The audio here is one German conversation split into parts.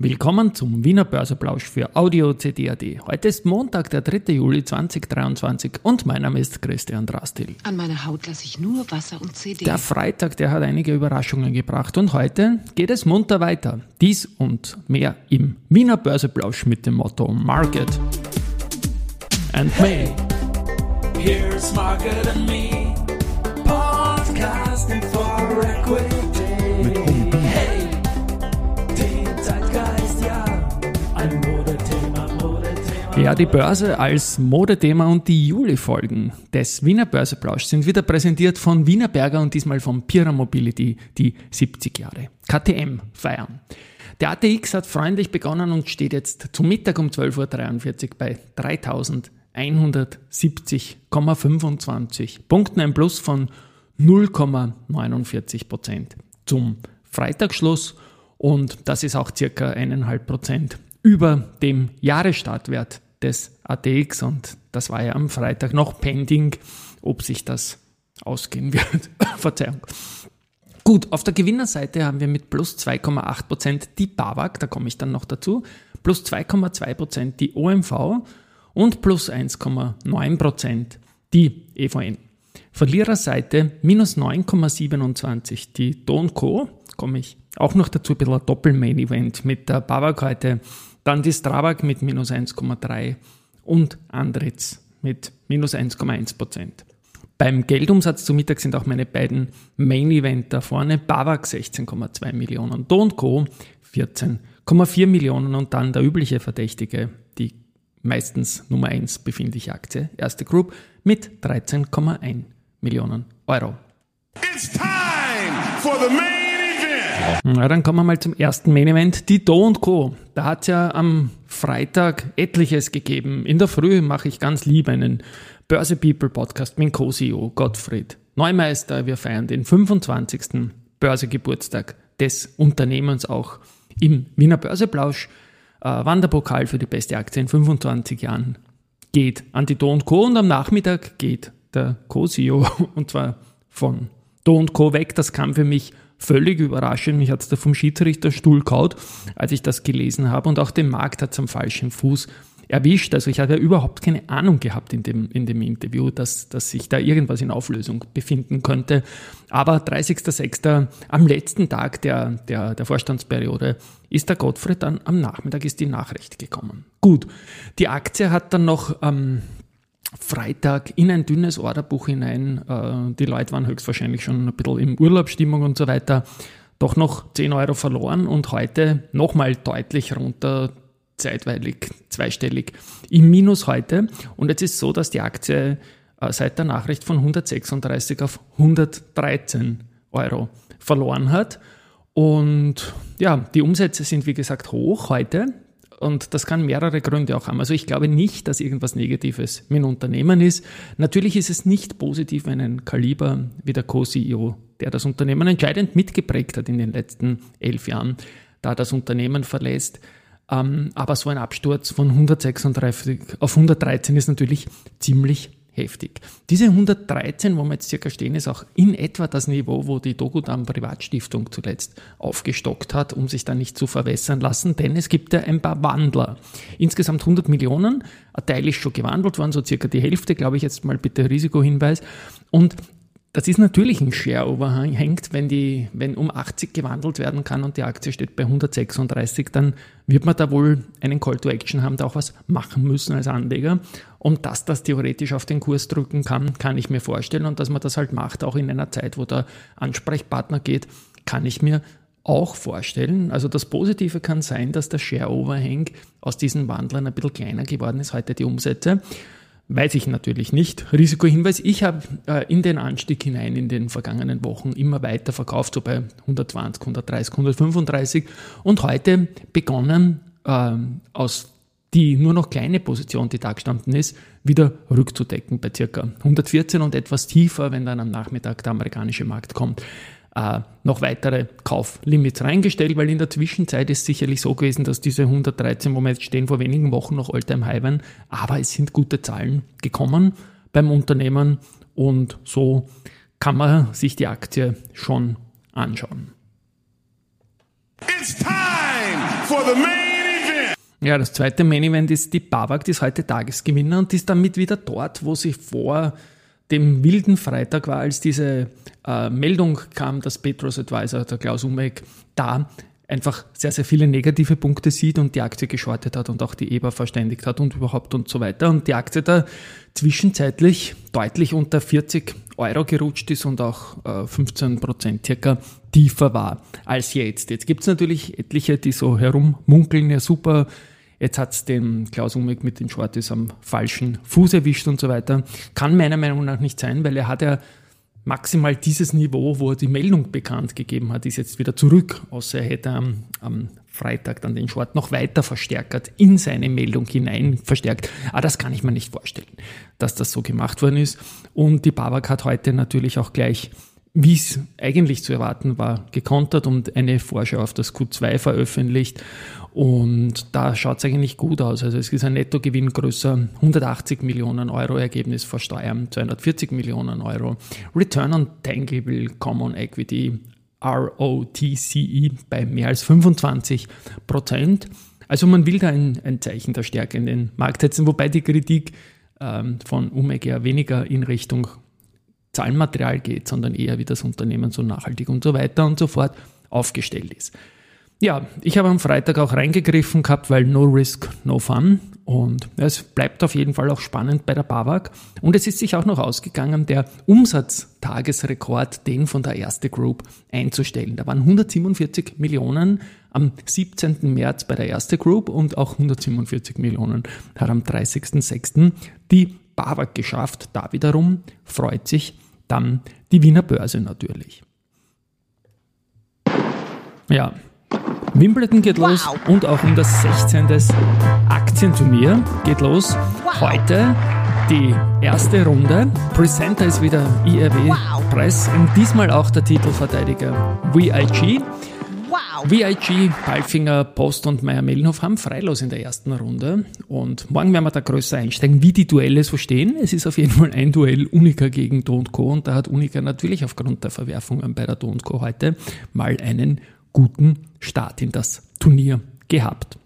Willkommen zum Wiener Börseplausch für Audio CD.at. Heute ist Montag, der 3. Juli 2023 und mein Name ist Christian Drastil. An meiner Haut lasse ich nur Wasser und CD. Der Freitag, der hat einige Überraschungen gebracht und heute geht es munter weiter. Dies und mehr im Wiener Börseplausch mit dem Motto Market and Me. Here's Market and Me, podcasting for equity. Ja, die Börse als Modethema und die Juli-Folgen des Wiener Börseplausch sind wieder präsentiert von Wiener Berger und diesmal von Pira Mobility, die 70 Jahre KTM feiern. Der ATX hat freundlich begonnen und steht jetzt zum Mittag um 12.43 Uhr bei 3170,25 Punkten, ein Plus von 0,49 Prozent zum Freitagsschluss und das ist auch circa 1,5 Prozent über dem Jahresstartwert des ATX und das war ja am Freitag noch pending, ob sich das ausgehen wird. Verzeihung. Gut, auf der Gewinnerseite haben wir mit plus 2,8% die BAWAG, da komme ich dann noch dazu, plus 2,2% die OMV und plus 1,9% die EVN. Verliererseite minus 9,27 die Don Co. Komme ich auch noch dazu, ein bisschen ein Doppel-Main-Event mit der BAWAG heute, dann die Strabag mit minus 1,3 und Andritz mit minus 1,1%. Beim Geldumsatz zu Mittag sind auch meine beiden Main-Event da vorne. Bavak 16,2 Millionen, Don Co. 14,4 Millionen und dann der übliche Verdächtige, die meistens Nummer 1 befindliche Aktie, erste Group, mit 13,1 Millionen Euro. It's time for the main Na, dann kommen wir mal zum ersten Main Event, die Do Co. Da hat es ja am Freitag etliches gegeben. In der Früh mache ich ganz lieb einen Börse People Podcast mit dem Co-CEO Gottfried Neumeister. Wir feiern den 25. Börsegeburtstag des Unternehmens auch im Wiener Börseplausch. Äh, Wanderpokal für die beste Aktie in 25 Jahren geht an die Do Co. und am Nachmittag geht der Co-CEO und zwar von Do Co. weg. Das kam für mich völlig überraschend. Mich hat es da vom Schiedsrichterstuhl kaut, als ich das gelesen habe und auch den Markt hat es am falschen Fuß erwischt. Also ich habe ja überhaupt keine Ahnung gehabt in dem, in dem Interview, dass, dass sich da irgendwas in Auflösung befinden könnte. Aber 30.06. am letzten Tag der, der, der Vorstandsperiode ist der Gottfried dann am Nachmittag ist die Nachricht gekommen. Gut, die Aktie hat dann noch am Freitag in ein dünnes Orderbuch hinein, äh, die Leute waren höchstwahrscheinlich schon ein bisschen im Urlaubsstimmung und so weiter, doch noch 10 Euro verloren und heute nochmal deutlich runter zeitweilig zweistellig im Minus heute. Und jetzt ist so, dass die Aktie äh, seit der Nachricht von 136 auf 113 Euro verloren hat. Und ja, die Umsätze sind wie gesagt hoch heute. Und das kann mehrere Gründe auch haben. Also ich glaube nicht, dass irgendwas Negatives mit Unternehmen ist. Natürlich ist es nicht positiv, wenn ein Kaliber wie der Co-CEO, der das Unternehmen entscheidend mitgeprägt hat in den letzten elf Jahren, da das Unternehmen verlässt, ähm, aber so ein Absturz von 136 auf 113 ist natürlich ziemlich heftig. Diese 113, wo wir jetzt circa stehen, ist auch in etwa das Niveau, wo die Dogodam Privatstiftung zuletzt aufgestockt hat, um sich da nicht zu verwässern lassen, denn es gibt ja ein paar Wandler. Insgesamt 100 Millionen, ein Teil ist schon gewandelt worden, so circa die Hälfte, glaube ich jetzt mal bitte Risikohinweis. Und das ist natürlich ein Share-Overhang, hängt, wenn, die, wenn um 80 gewandelt werden kann und die Aktie steht bei 136, dann wird man da wohl einen Call to Action haben, da auch was machen müssen als Anleger. Und dass das theoretisch auf den Kurs drücken kann, kann ich mir vorstellen. Und dass man das halt macht, auch in einer Zeit, wo der Ansprechpartner geht, kann ich mir auch vorstellen. Also das Positive kann sein, dass der Share-Overhang aus diesen Wandlern ein bisschen kleiner geworden ist, heute die Umsätze. Weiß ich natürlich nicht. Risikohinweis, ich habe äh, in den Anstieg hinein in den vergangenen Wochen immer weiter verkauft, so bei 120, 130, 135 und heute begonnen äh, aus die nur noch kleine Position, die da gestanden ist, wieder rückzudecken bei circa 114 und etwas tiefer, wenn dann am Nachmittag der amerikanische Markt kommt äh, noch weitere Kauflimits reingestellt, weil in der Zwischenzeit ist sicherlich so gewesen, dass diese 113, wo wir jetzt stehen, vor wenigen Wochen noch Alltime High waren, aber es sind gute Zahlen gekommen beim Unternehmen und so kann man sich die Aktie schon anschauen. It's time for the main. Ja, das zweite Main Event ist die Babak, die ist heute Tagesgewinner und die ist damit wieder dort, wo sie vor dem wilden Freitag war, als diese äh, Meldung kam, dass Petros Advisor, der Klaus Umek, da einfach sehr, sehr viele negative Punkte sieht und die Aktie geschortet hat und auch die EBA verständigt hat und überhaupt und so weiter. Und die Aktie da zwischenzeitlich deutlich unter 40 Euro gerutscht ist und auch äh, 15 Prozent circa tiefer war als jetzt. Jetzt gibt's natürlich etliche, die so herummunkeln, ja super, jetzt hat's den Klaus Umek mit den Shorties am falschen Fuß erwischt und so weiter. Kann meiner Meinung nach nicht sein, weil er hat ja maximal dieses Niveau, wo er die Meldung bekannt gegeben hat, ist jetzt wieder zurück, außer er hätte am, am Freitag dann den Short noch weiter verstärkt, in seine Meldung hinein verstärkt. Aber das kann ich mir nicht vorstellen, dass das so gemacht worden ist. Und die Babak hat heute natürlich auch gleich wie es eigentlich zu erwarten war, gekontert und eine Vorschau auf das Q2 veröffentlicht. Und da schaut es eigentlich gut aus. Also es ist ein Nettogewinn größer 180 Millionen Euro, Ergebnis vor Steuern 240 Millionen Euro. Return on Tangible Common Equity ROTCE bei mehr als 25 Prozent. Also man will da ein, ein Zeichen der Stärke in den Markt setzen, wobei die Kritik ähm, von Umega weniger in Richtung Zahlenmaterial geht, sondern eher wie das Unternehmen so nachhaltig und so weiter und so fort aufgestellt ist. Ja, ich habe am Freitag auch reingegriffen gehabt, weil no risk, no fun. Und es bleibt auf jeden Fall auch spannend bei der BAWAG. Und es ist sich auch noch ausgegangen, der Umsatztagesrekord, den von der Erste Group einzustellen. Da waren 147 Millionen am 17. März bei der Erste Group und auch 147 Millionen hat am 30.06. die BAWAG geschafft. Da wiederum freut sich dann die Wiener Börse natürlich. Ja, Wimbledon geht los und auch um das 16. Aktienturnier geht los. Heute die erste Runde. Presenter ist wieder IRW Press und diesmal auch der Titelverteidiger VIG. VIG, Palfinger, Post und Meier-Mellenhof haben freilos in der ersten Runde. Und morgen werden wir da größer einsteigen, wie die Duelle so stehen. Es ist auf jeden Fall ein Duell Unica gegen Do Co. Und da hat Unica natürlich aufgrund der Verwerfungen bei der Do Co. heute mal einen guten Start in das Turnier gehabt.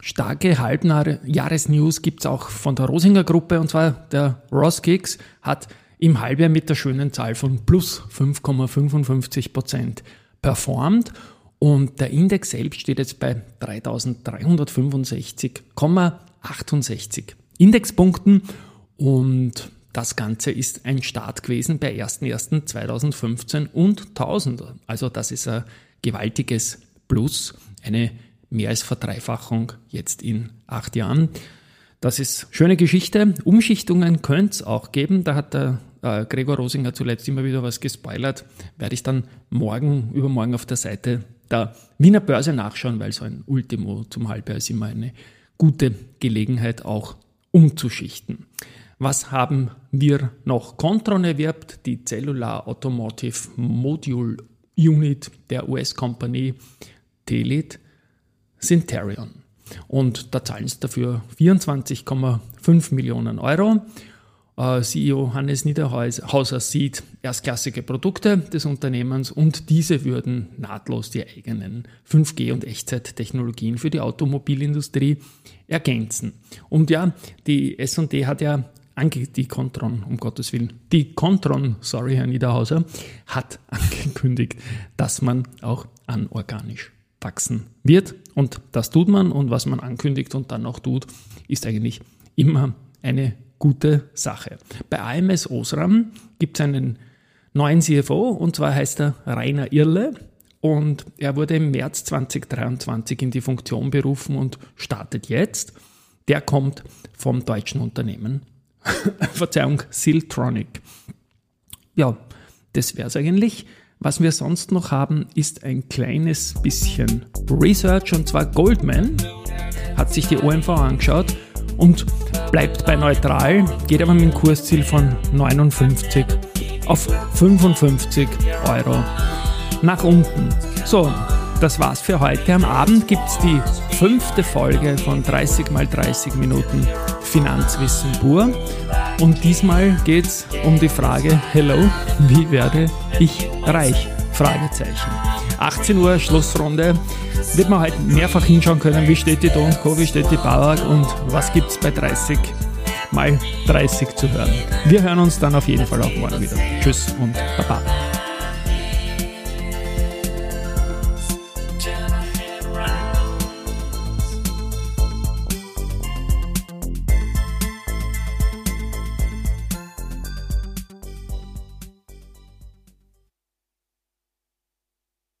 Starke Halbjahresnews gibt es auch von der Rosinger Gruppe und zwar der Ross Kicks hat im Halbjahr mit der schönen Zahl von plus 5,55 Prozent performt und der Index selbst steht jetzt bei 3365,68 Indexpunkten und das Ganze ist ein Start gewesen bei 1.1.2015 und 1000. Also das ist ein gewaltiges Plus, eine mehr als Verdreifachung jetzt in acht Jahren. Das ist schöne Geschichte. Umschichtungen könnte es auch geben. Da hat der äh, Gregor Rosinger zuletzt immer wieder was gespoilert. Werde ich dann morgen, übermorgen auf der Seite der Wiener Börse nachschauen, weil so ein Ultimo zum Halbjahr ist immer eine gute Gelegenheit, auch umzuschichten. Was haben wir noch? Contron erwirbt die Cellular Automotive Module Unit der US-Company Telit Synterion. Und da zahlen sie dafür 24,5 Millionen Euro. Äh, CEO Hannes Niederhauser sieht erstklassige Produkte des Unternehmens und diese würden nahtlos die eigenen 5G- und Echtzeit-Technologien für die Automobilindustrie ergänzen. Und ja, die S&D hat ja die Contron, um Gottes Willen, die Contron, sorry Herr Niederhauser, hat angekündigt, dass man auch anorganisch wachsen wird. Und das tut man und was man ankündigt und dann auch tut, ist eigentlich immer eine gute Sache. Bei AMS Osram gibt es einen neuen CFO und zwar heißt er Rainer Irle und er wurde im März 2023 in die Funktion berufen und startet jetzt. Der kommt vom deutschen Unternehmen, Verzeihung, Siltronic. Ja, das wäre es eigentlich. Was wir sonst noch haben, ist ein kleines bisschen Research und zwar Goldman hat sich die OMV angeschaut und bleibt bei neutral, geht aber mit dem Kursziel von 59 auf 55 Euro nach unten. So, das war's für heute. Am Abend gibt's die fünfte Folge von 30 mal 30 Minuten Finanzwissen pur. Und diesmal geht's um die Frage, hello, wie werde ich reich? Fragezeichen. 18 Uhr Schlussrunde. Wird man halt mehrfach hinschauen können, wie steht die Do Co., wie steht die Bauer und was gibt es bei 30 mal 30 zu hören. Wir hören uns dann auf jeden Fall auch morgen wieder. Tschüss und Baba.